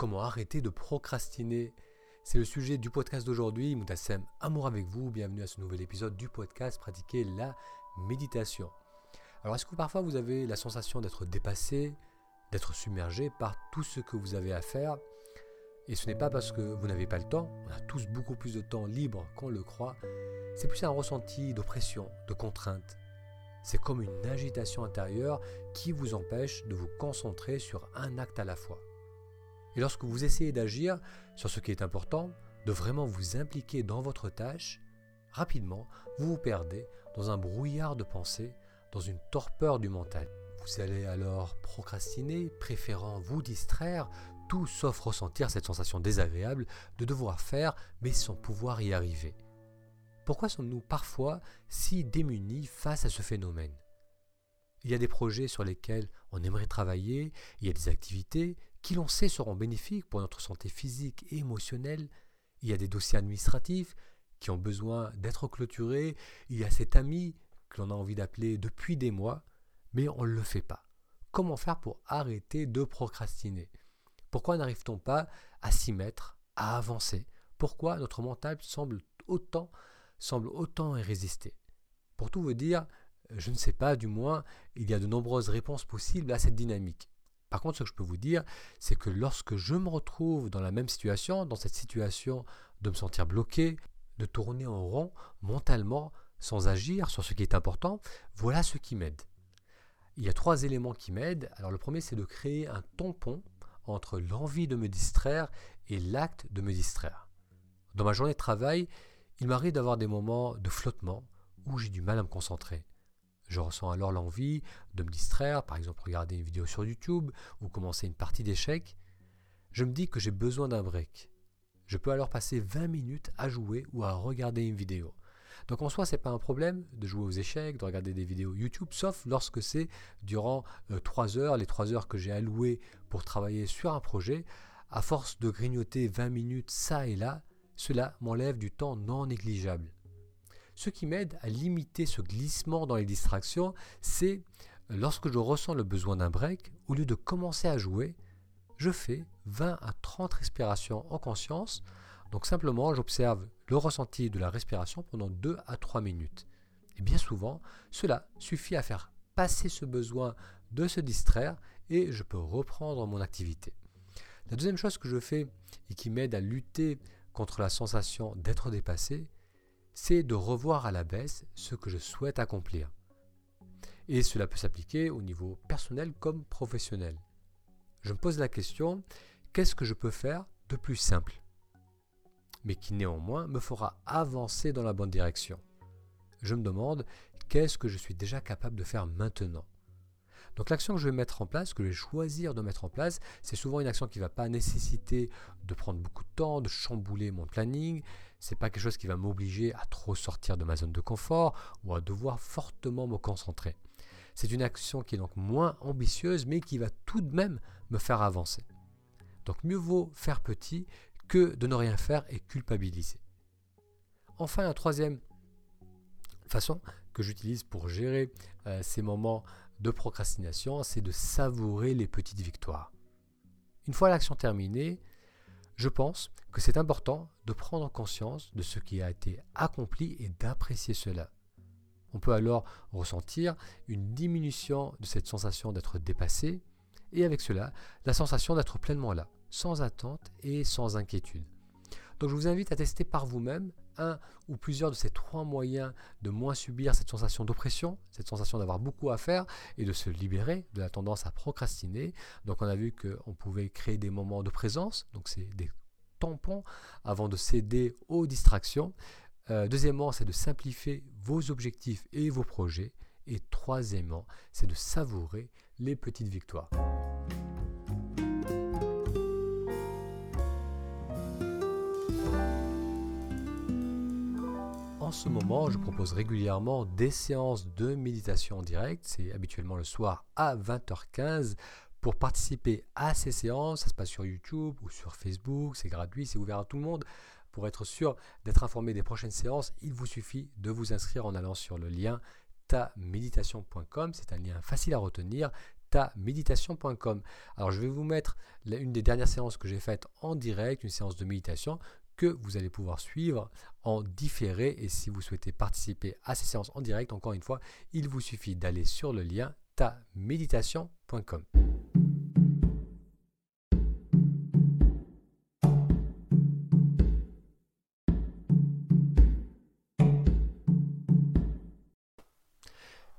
Comment arrêter de procrastiner C'est le sujet du podcast d'aujourd'hui. Moutassem, amour avec vous. Bienvenue à ce nouvel épisode du podcast Pratiquer la méditation. Alors, est-ce que parfois vous avez la sensation d'être dépassé, d'être submergé par tout ce que vous avez à faire? Et ce n'est pas parce que vous n'avez pas le temps, on a tous beaucoup plus de temps libre qu'on le croit. C'est plus un ressenti d'oppression, de contrainte, c'est comme une agitation intérieure qui vous empêche de vous concentrer sur un acte à la fois. Lorsque vous essayez d'agir sur ce qui est important, de vraiment vous impliquer dans votre tâche, rapidement, vous vous perdez dans un brouillard de pensées, dans une torpeur du mental. Vous allez alors procrastiner, préférant vous distraire, tout sauf ressentir cette sensation désagréable de devoir faire, mais sans pouvoir y arriver. Pourquoi sommes-nous parfois si démunis face à ce phénomène? Il y a des projets sur lesquels on aimerait travailler, il y a des activités qui l'on sait seront bénéfiques pour notre santé physique et émotionnelle, il y a des dossiers administratifs qui ont besoin d'être clôturés, il y a cet ami que l'on a envie d'appeler depuis des mois, mais on ne le fait pas. Comment faire pour arrêter de procrastiner? Pourquoi n'arrive-t-on pas à s'y mettre, à avancer? Pourquoi notre mental semble autant semble autant résister? Pour tout vous dire, je ne sais pas, du moins, il y a de nombreuses réponses possibles à cette dynamique. Par contre, ce que je peux vous dire, c'est que lorsque je me retrouve dans la même situation, dans cette situation de me sentir bloqué, de tourner en rond mentalement, sans agir sur ce qui est important, voilà ce qui m'aide. Il y a trois éléments qui m'aident. Alors le premier, c'est de créer un tampon entre l'envie de me distraire et l'acte de me distraire. Dans ma journée de travail, il m'arrive d'avoir des moments de flottement où j'ai du mal à me concentrer. Je ressens alors l'envie de me distraire, par exemple regarder une vidéo sur YouTube ou commencer une partie d'échecs. Je me dis que j'ai besoin d'un break. Je peux alors passer 20 minutes à jouer ou à regarder une vidéo. Donc en soi, ce n'est pas un problème de jouer aux échecs, de regarder des vidéos YouTube, sauf lorsque c'est durant 3 euh, heures, les 3 heures que j'ai allouées pour travailler sur un projet. À force de grignoter 20 minutes ça et là, cela m'enlève du temps non négligeable. Ce qui m'aide à limiter ce glissement dans les distractions, c'est lorsque je ressens le besoin d'un break, au lieu de commencer à jouer, je fais 20 à 30 respirations en conscience. Donc simplement, j'observe le ressenti de la respiration pendant 2 à 3 minutes. Et bien souvent, cela suffit à faire passer ce besoin de se distraire et je peux reprendre mon activité. La deuxième chose que je fais et qui m'aide à lutter contre la sensation d'être dépassé, c'est de revoir à la baisse ce que je souhaite accomplir. Et cela peut s'appliquer au niveau personnel comme professionnel. Je me pose la question, qu'est-ce que je peux faire de plus simple? Mais qui néanmoins me fera avancer dans la bonne direction. Je me demande qu'est-ce que je suis déjà capable de faire maintenant? Donc l'action que je vais mettre en place, que je vais choisir de mettre en place, c'est souvent une action qui ne va pas nécessiter de prendre beaucoup de temps, de chambouler mon planning. Ce n'est pas quelque chose qui va m'obliger à trop sortir de ma zone de confort ou à devoir fortement me concentrer. C'est une action qui est donc moins ambitieuse mais qui va tout de même me faire avancer. Donc mieux vaut faire petit que de ne rien faire et culpabiliser. Enfin, la troisième façon que j'utilise pour gérer euh, ces moments de procrastination, c'est de savourer les petites victoires. Une fois l'action terminée, je pense que c'est important de prendre conscience de ce qui a été accompli et d'apprécier cela. On peut alors ressentir une diminution de cette sensation d'être dépassé et avec cela la sensation d'être pleinement là, sans attente et sans inquiétude. Donc je vous invite à tester par vous-même un ou plusieurs de ces trois moyens de moins subir cette sensation d'oppression, cette sensation d'avoir beaucoup à faire et de se libérer de la tendance à procrastiner. Donc on a vu qu'on pouvait créer des moments de présence, donc c'est des tampons avant de céder aux distractions. Euh, deuxièmement, c'est de simplifier vos objectifs et vos projets. Et troisièmement, c'est de savourer les petites victoires. En ce moment, je propose régulièrement des séances de méditation en direct. C'est habituellement le soir à 20h15. Pour participer à ces séances, ça se passe sur YouTube ou sur Facebook, c'est gratuit, c'est ouvert à tout le monde. Pour être sûr d'être informé des prochaines séances, il vous suffit de vous inscrire en allant sur le lien taméditation.com. C'est un lien facile à retenir, taméditation.com. Alors je vais vous mettre une des dernières séances que j'ai faites en direct, une séance de méditation que vous allez pouvoir suivre en différé. Et si vous souhaitez participer à ces séances en direct, encore une fois, il vous suffit d'aller sur le lien taméditation.com.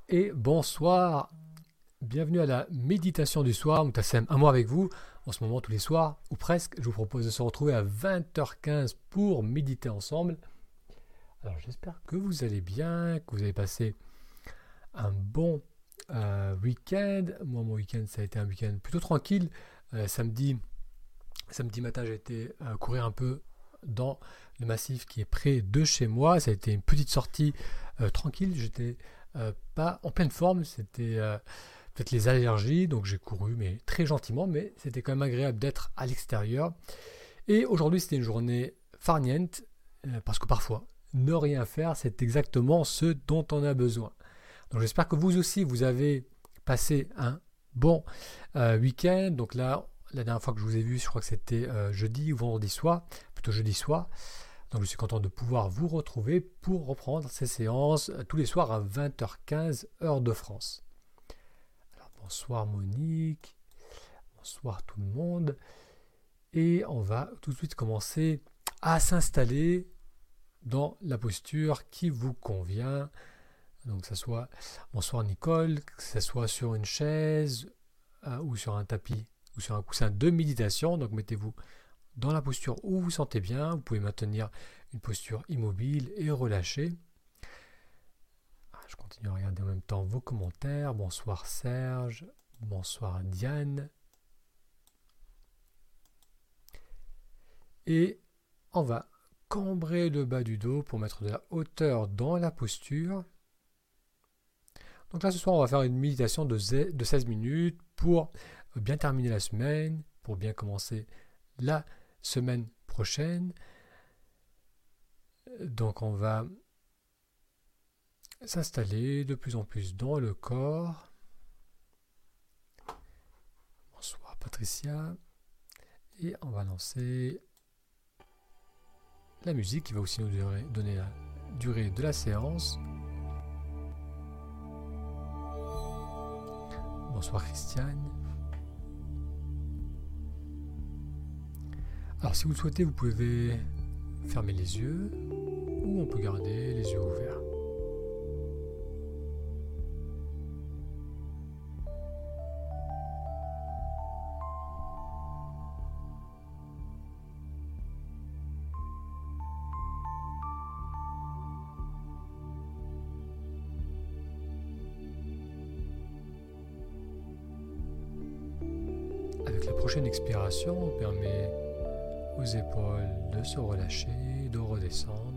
Et bonsoir Bienvenue à la méditation du soir. Moutassem, un mois avec vous. En ce moment, tous les soirs, ou presque, je vous propose de se retrouver à 20h15 pour méditer ensemble. Alors, j'espère que vous allez bien, que vous avez passé un bon euh, week-end. Moi, mon week-end, ça a été un week-end plutôt tranquille. Euh, samedi, samedi matin, j'ai été euh, courir un peu dans le massif qui est près de chez moi. Ça a été une petite sortie tranquille. J'étais pas en pleine forme. C'était peut-être les allergies, donc j'ai couru, mais très gentiment, mais c'était quand même agréable d'être à l'extérieur. Et aujourd'hui, c'était une journée farniente, euh, parce que parfois, ne rien faire, c'est exactement ce dont on a besoin. Donc j'espère que vous aussi, vous avez passé un bon euh, week-end. Donc là, la dernière fois que je vous ai vu, je crois que c'était euh, jeudi ou vendredi soir, plutôt jeudi soir. Donc je suis content de pouvoir vous retrouver pour reprendre ces séances tous les soirs à 20h15 heure de France. Bonsoir Monique. Bonsoir tout le monde. Et on va tout de suite commencer à s'installer dans la posture qui vous convient. Donc que ce soit bonsoir Nicole, que ce soit sur une chaise euh, ou sur un tapis ou sur un coussin de méditation. Donc mettez-vous dans la posture où vous vous sentez bien. Vous pouvez maintenir une posture immobile et relâchée. Je continue à regarder en même temps vos commentaires. Bonsoir Serge. Bonsoir Diane. Et on va cambrer le bas du dos pour mettre de la hauteur dans la posture. Donc là, ce soir, on va faire une méditation de 16 minutes pour bien terminer la semaine, pour bien commencer la semaine prochaine. Donc on va s'installer de plus en plus dans le corps. Bonsoir Patricia. Et on va lancer la musique qui va aussi nous donner la durée de la séance. Bonsoir Christiane. Alors si vous le souhaitez, vous pouvez fermer les yeux ou on peut garder les yeux ouverts. Prochaine expiration permet aux épaules de se relâcher, de redescendre.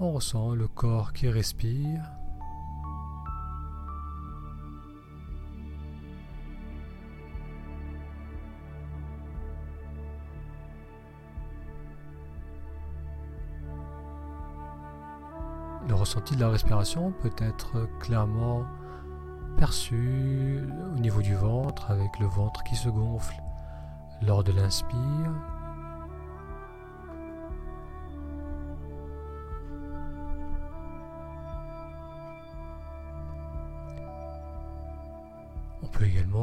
On ressent le corps qui respire. Le ressenti de la respiration peut être clairement perçu au niveau du ventre avec le ventre qui se gonfle lors de l'inspire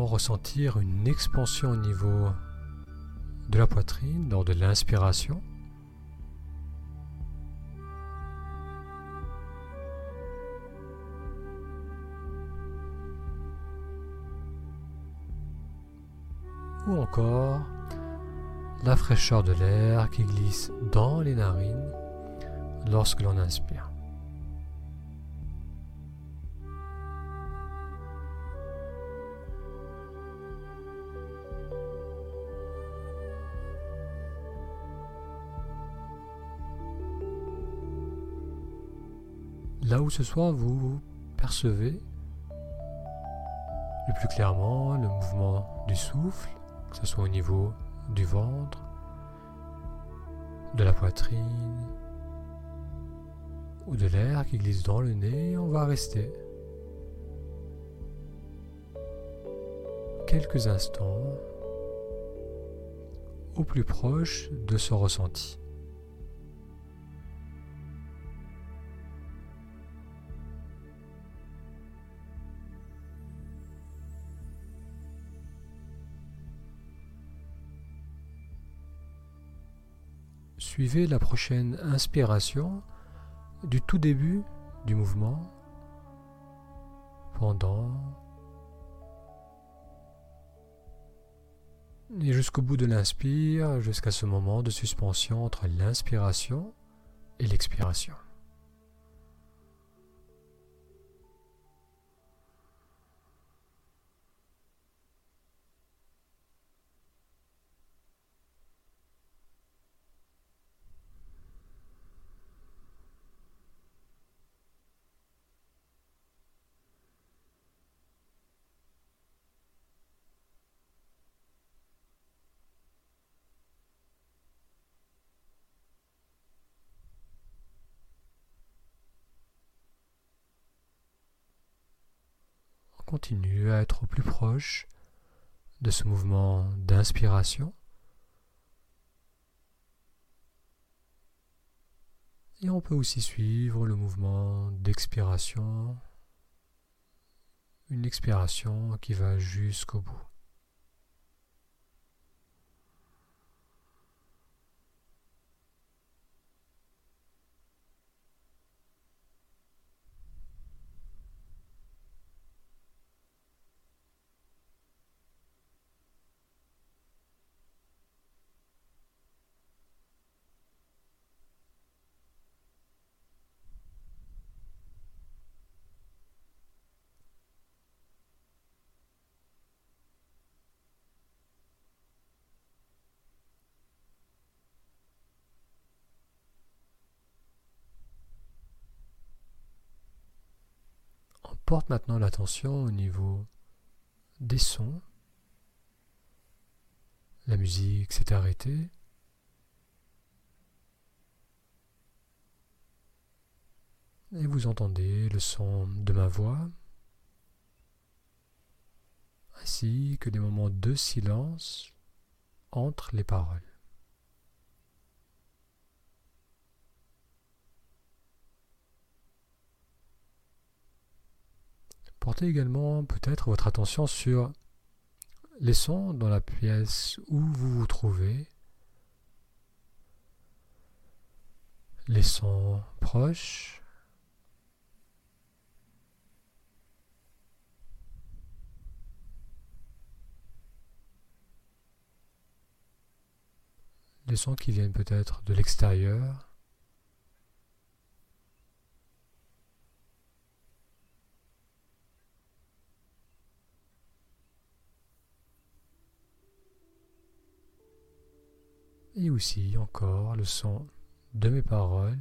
ressentir une expansion au niveau de la poitrine lors de l'inspiration. Ou encore la fraîcheur de l'air qui glisse dans les narines lorsque l'on inspire. Là où ce soir vous percevez le plus clairement le mouvement du souffle, que ce soit au niveau du ventre, de la poitrine ou de l'air qui glisse dans le nez, on va rester quelques instants au plus proche de ce ressenti. Suivez la prochaine inspiration du tout début du mouvement pendant et jusqu'au bout de l'inspire, jusqu'à ce moment de suspension entre l'inspiration et l'expiration. Continue à être au plus proche de ce mouvement d'inspiration. Et on peut aussi suivre le mouvement d'expiration, une expiration qui va jusqu'au bout. Porte maintenant l'attention au niveau des sons. La musique s'est arrêtée. Et vous entendez le son de ma voix, ainsi que des moments de silence entre les paroles. Portez également peut-être votre attention sur les sons dans la pièce où vous vous trouvez, les sons proches, les sons qui viennent peut-être de l'extérieur. Et aussi encore le son de mes paroles.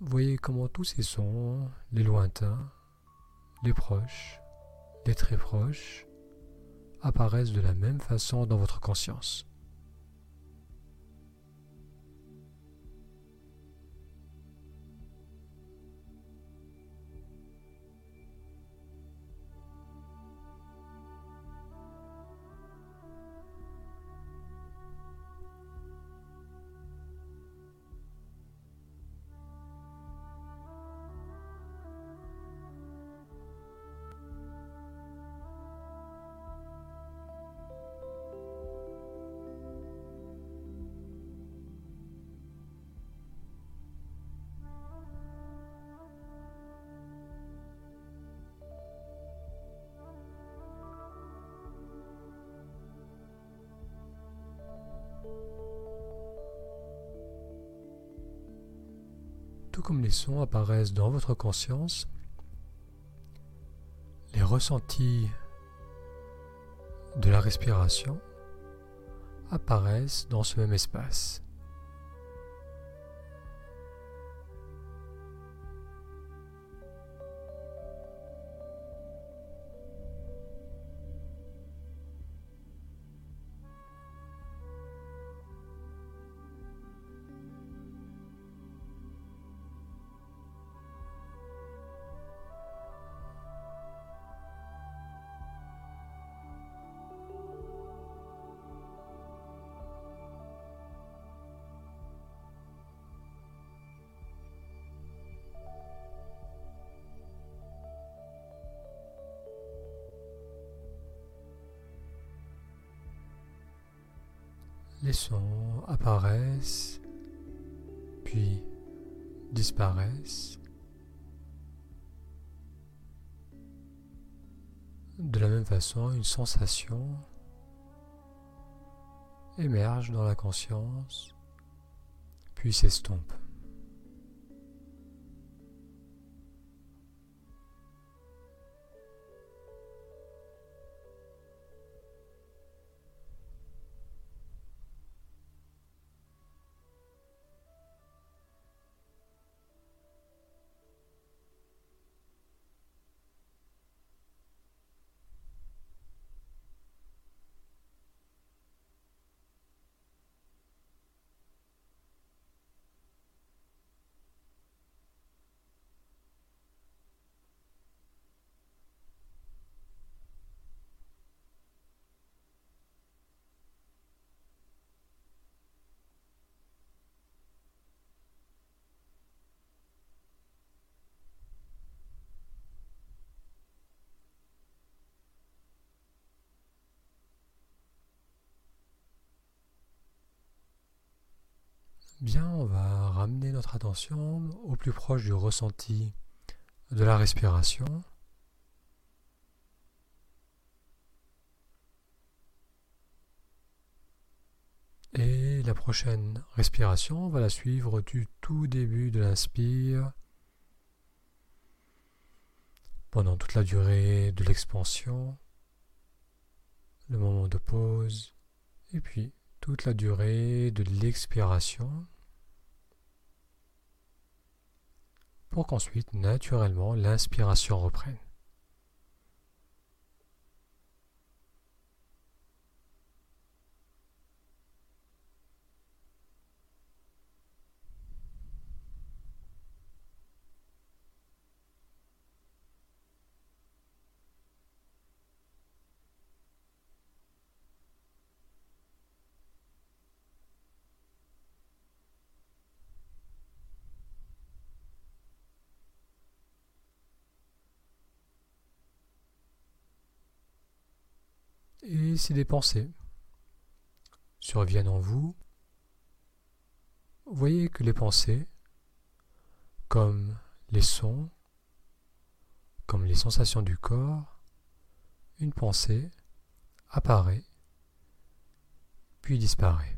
Voyez comment tous ces sons, les lointains, les proches, les très proches, apparaissent de la même façon dans votre conscience. Comme les sons apparaissent dans votre conscience, les ressentis de la respiration apparaissent dans ce même espace. Apparaissent, puis disparaissent. De la même façon, une sensation émerge dans la conscience, puis s'estompe. Bien, on va ramener notre attention au plus proche du ressenti de la respiration. Et la prochaine respiration, on va la suivre du tout début de l'inspire pendant toute la durée de l'expansion, le moment de pause, et puis toute la durée de l'expiration. Pour qu'ensuite, naturellement, l'inspiration reprenne. Si des pensées surviennent en vous, voyez que les pensées, comme les sons, comme les sensations du corps, une pensée apparaît, puis disparaît.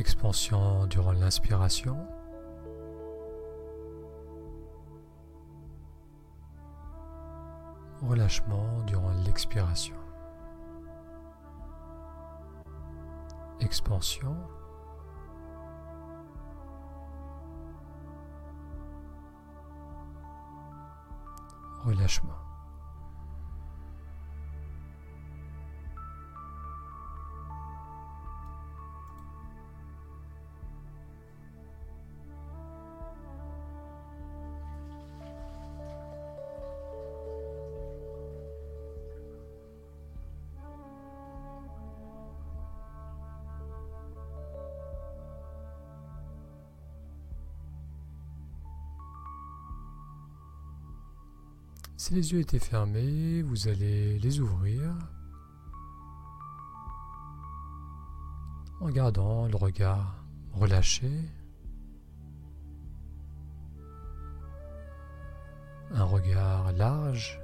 expansion durant l'inspiration. Relâchement durant l'expiration. Expansion. Relâchement. Si les yeux étaient fermés, vous allez les ouvrir en gardant le regard relâché. Un regard large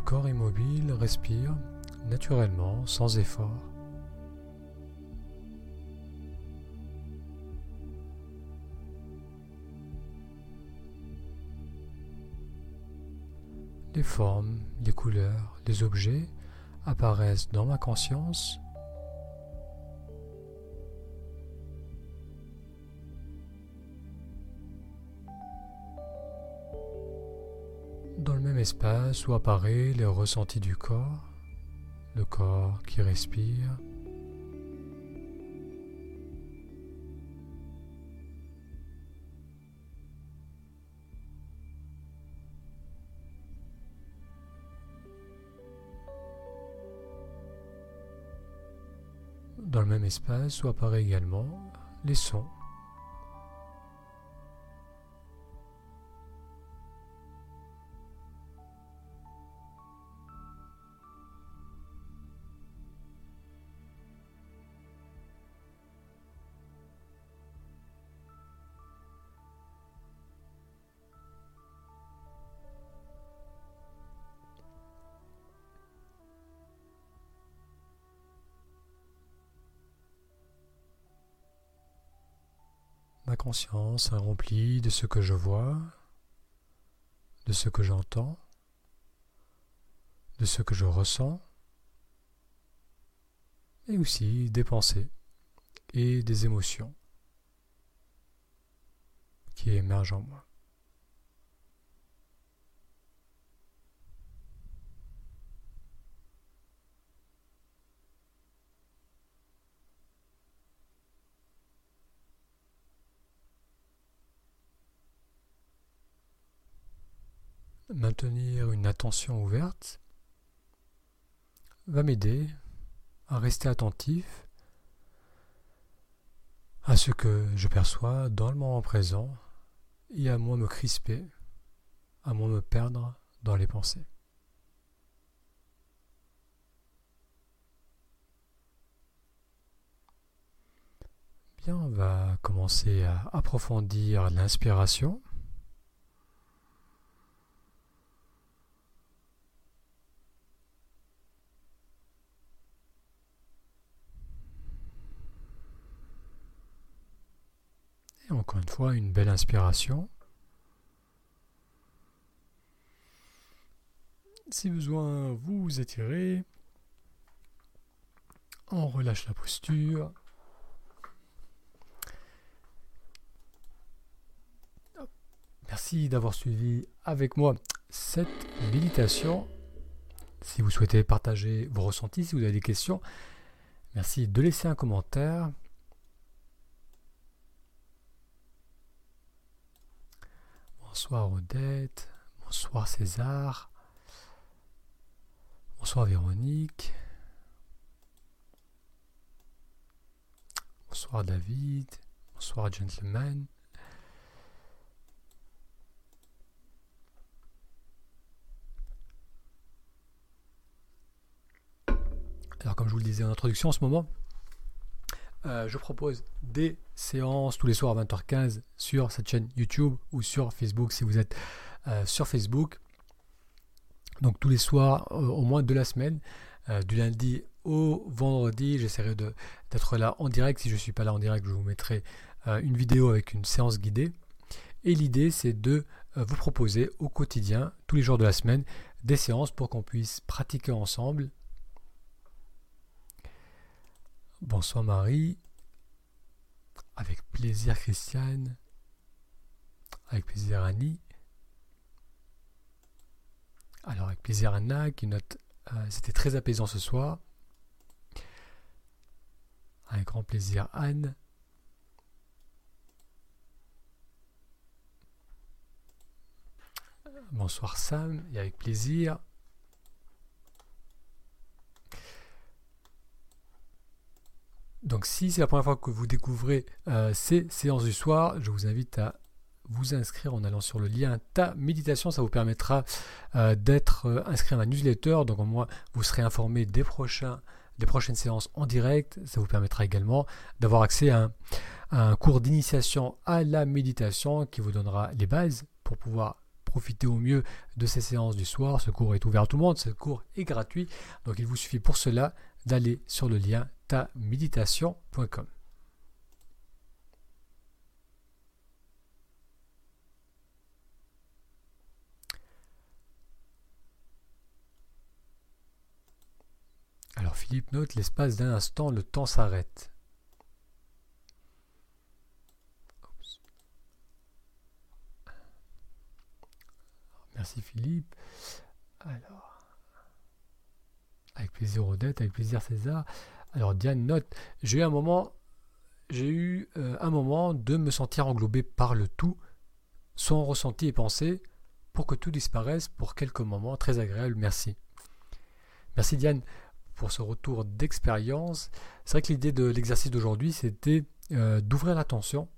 Le corps immobile respire naturellement, sans effort. Les formes, les couleurs, les objets apparaissent dans ma conscience espace où apparaît les ressentis du corps, le corps qui respire. Dans le même espace où apparaît également les sons. Conscience remplie de ce que je vois, de ce que j'entends, de ce que je ressens, et aussi des pensées et des émotions qui émergent en moi. Maintenir une attention ouverte va m'aider à rester attentif à ce que je perçois dans le moment présent et à moins me crisper, à moins me perdre dans les pensées. Bien, on va commencer à approfondir l'inspiration. Encore une fois, une belle inspiration. Si besoin, vous étirez. On relâche la posture. Merci d'avoir suivi avec moi cette méditation. Si vous souhaitez partager vos ressentis, si vous avez des questions, merci de laisser un commentaire. Bonsoir Odette, bonsoir César, bonsoir Véronique, bonsoir David, bonsoir Gentleman. Alors comme je vous le disais en introduction en ce moment, euh, je propose des séances tous les soirs à 20h15 sur cette chaîne YouTube ou sur Facebook si vous êtes euh, sur Facebook. Donc tous les soirs, euh, au moins de la semaine, du lundi au vendredi, j'essaierai d'être là en direct. Si je ne suis pas là en direct, je vous mettrai une vidéo avec une séance guidée. Et l'idée, c'est de vous proposer au quotidien, tous les jours de la semaine, des séances pour qu'on puisse pratiquer ensemble Bonsoir Marie. Avec plaisir Christiane. Avec plaisir Annie. Alors avec plaisir Anna qui note euh, c'était très apaisant ce soir. Avec grand plaisir Anne. Bonsoir Sam et avec plaisir. Donc si c'est la première fois que vous découvrez euh, ces séances du soir, je vous invite à vous inscrire en allant sur le lien Ta Méditation. Ça vous permettra euh, d'être euh, inscrit à ma newsletter. Donc au moins, vous serez informé des, prochaines séances en direct. Ça vous permettra également d'avoir accès à un, cours d'initiation à la méditation qui vous donnera les bases pour pouvoir profiter au mieux de ces séances du soir. Ce cours est ouvert à tout le monde, ce cours est gratuit. Donc il vous suffit pour cela d'aller sur le lien Alors Philippe note, l'espace d'un instant, le temps s'arrête. Merci Philippe. Alors, avec plaisir Odette, avec plaisir César. Alors Diane note, j'ai eu un moment, j'ai eu euh, un moment de me sentir englobé par le tout, sans ressenti et pensée, pour que tout disparaisse pour quelques moments très agréables. Merci. Merci Diane pour ce retour d'expérience. C'est vrai que l'idée de l'exercice d'aujourd'hui, c'était euh, d'ouvrir l'attention,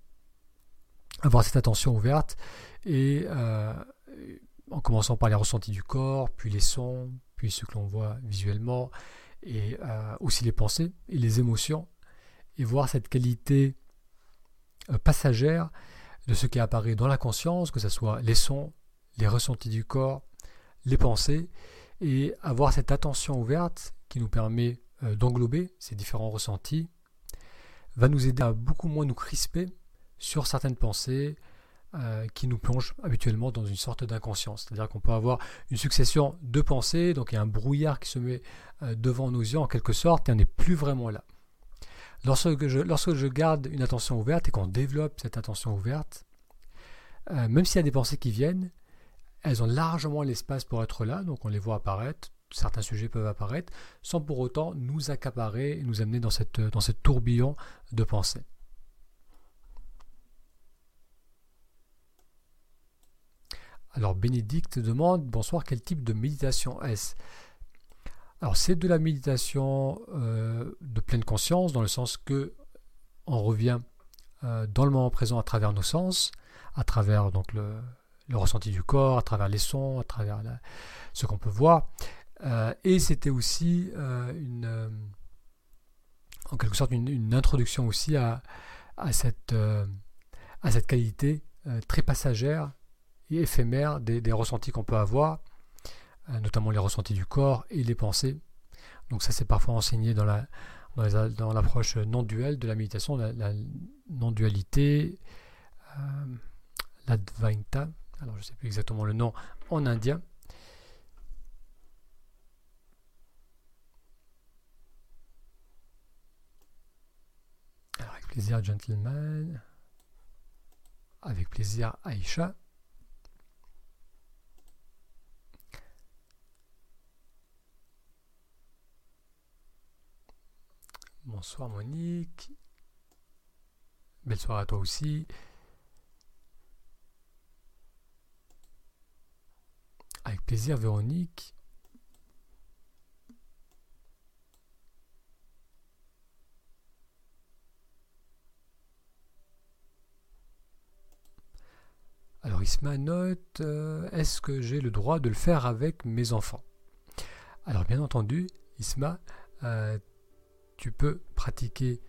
avoir cette attention ouverte, et euh, en commençant par les ressentis du corps, puis les sons, puis ce que l'on voit visuellement, et euh, aussi les pensées et les émotions, et voir cette qualité euh, passagère de ce qui apparaît dans la conscience, que ce soit les sons, les ressentis du corps, les pensées, et avoir cette attention ouverte qui nous permet euh, d'englober ces différents ressentis, va nous aider à beaucoup moins nous crisper sur certaines pensées, euh, qui nous plonge habituellement dans une sorte d'inconscience. C'est-à-dire qu'on peut avoir une succession de pensées, donc il y a un brouillard qui se met euh, devant nos yeux en quelque sorte, et on n'est plus vraiment là. Lorsque je, garde une attention ouverte et qu'on développe cette attention ouverte, euh, même s'il y a des pensées qui viennent, elles ont largement l'espace pour être là, donc on les voit apparaître, certains sujets peuvent apparaître, sans pour autant nous accaparer et nous amener dans ce tourbillon de pensées. Alors Bénédicte demande, bonsoir, quel type de méditation est-ce? Alors c'est de la méditation euh, de pleine conscience, dans le sens que on revient euh, dans le moment présent à travers nos sens, à travers donc le, ressenti du corps, à travers les sons, à travers ce qu'on peut voir. Euh, et c'était aussi une, en quelque sorte une, introduction aussi à, cette qualité très passagère éphémère des, ressentis qu'on peut avoir, euh, notamment les ressentis du corps et les pensées. Donc ça c'est parfois enseigné dans la dans l'approche non duelle de la méditation, la, non-dualité, euh, l'advaita, alors je ne sais plus exactement le nom en indien. Avec plaisir gentleman, avec plaisir Aïcha. Bonsoir Monique. Belle soirée à toi aussi. Avec plaisir Véronique. Alors Isma note, euh, est-ce que j'ai le droit de le faire avec mes enfants? Alors bien entendu, Isma, euh, tu peux pratiquer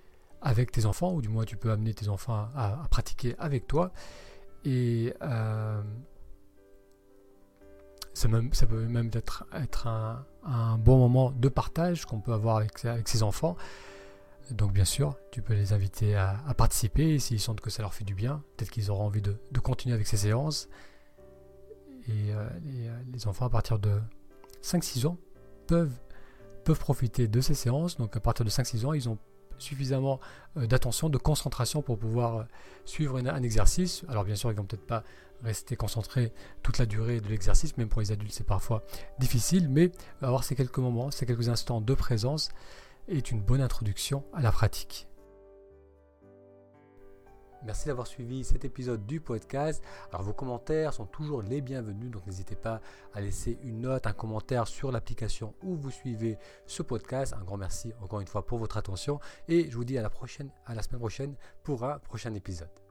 avec tes enfants, ou du moins tu peux amener tes enfants à, pratiquer avec toi. Et euh, ça, peut même être, un, bon moment de partage qu'on peut avoir avec, avec ses enfants. Donc bien sûr, tu peux les inviter à, participer s'ils sentent que ça leur fait du bien. Peut-être qu'ils auront envie de, continuer avec ces séances. Et euh, euh, les, enfants à partir de 5-6 ans peuvent, peuvent profiter de ces séances. Donc à partir de 5-6 ans, ils ont suffisamment euh, d'attention, de concentration pour pouvoir suivre un, exercice. Alors bien sûr, ils ne vont peut-être pas rester concentrés toute la durée de l'exercice, même pour les adultes c'est parfois difficile, mais avoir ces quelques moments, ces quelques instants de présence, est une bonne introduction à la pratique. Merci d'avoir suivi cet épisode du podcast. Alors vos commentaires sont toujours les bienvenus, donc n'hésitez pas à laisser une note, un commentaire sur l'application où vous suivez ce podcast. Un grand merci encore une fois pour votre attention et je vous dis à la prochaine, à la semaine prochaine pour un prochain épisode.